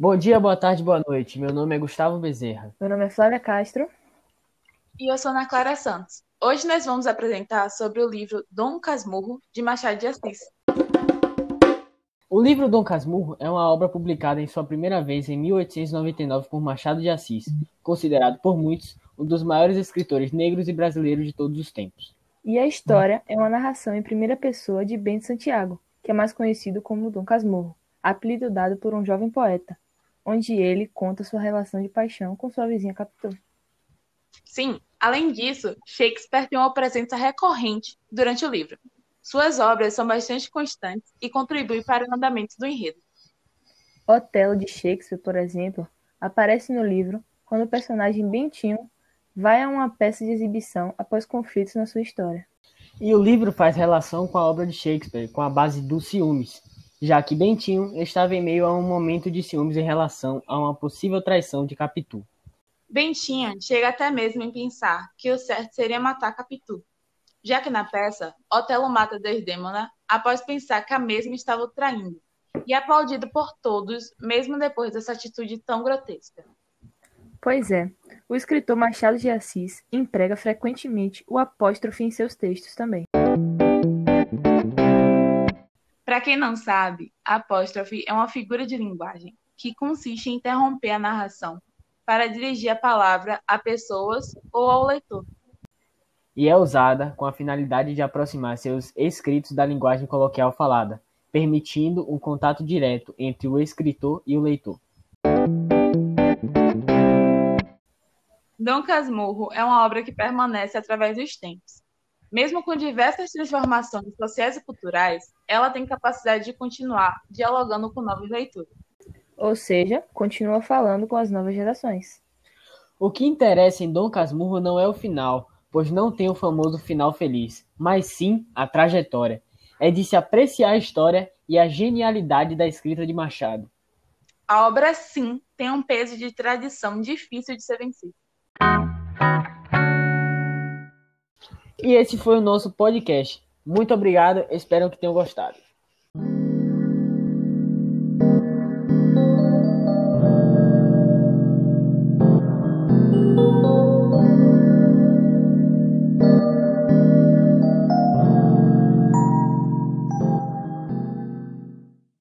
Bom dia, boa tarde, boa noite. Meu nome é Gustavo Bezerra. Meu nome é Flávia Castro. E eu sou Ana Clara Santos. Hoje nós vamos apresentar sobre o livro Dom Casmurro, de Machado de Assis. O livro Dom Casmurro é uma obra publicada em sua primeira vez em 1899 por Machado de Assis, considerado por muitos um dos maiores escritores negros e brasileiros de todos os tempos. E a história é uma narração em primeira pessoa de Bento Santiago, que é mais conhecido como Dom Casmurro, apelido dado por um jovem poeta, onde ele conta sua relação de paixão com sua vizinha Capitu. Sim, além disso, Shakespeare tem uma presença recorrente durante o livro. Suas obras são bastante constantes e contribuem para o andamento do enredo. Otelo de Shakespeare, por exemplo, aparece no livro quando o personagem Bentinho vai a uma peça de exibição após conflitos na sua história. E o livro faz relação com a obra de Shakespeare, com a base dos ciúmes, já que Bentinho estava em meio a um momento de ciúmes em relação a uma possível traição de Capitu. Bentinho chega até mesmo em pensar que o certo seria matar Capitu, já que na peça, Otelo mata Desdemona após pensar que a mesma estava o traindo, e é aplaudido por todos, mesmo depois dessa atitude tão grotesca. Pois é, o escritor Machado de Assis emprega frequentemente o apóstrofe em seus textos também. Para quem não sabe, a apóstrofe é uma figura de linguagem que consiste em interromper a narração para dirigir a palavra a pessoas ou ao leitor. E é usada com a finalidade de aproximar seus escritos da linguagem coloquial falada, permitindo um contato direto entre o escritor e o leitor. Dom Casmurro é uma obra que permanece através dos tempos. Mesmo com diversas transformações sociais e culturais, ela tem capacidade de continuar dialogando com novos leitores. Ou seja, continua falando com as novas gerações. O que interessa em Dom Casmurro não é o final, pois não tem o famoso final feliz, mas sim a trajetória. É de se apreciar a história e a genialidade da escrita de Machado. A obra, sim, tem um peso de tradição difícil de ser vencido. E esse foi o nosso podcast. Muito obrigado, espero que tenham gostado.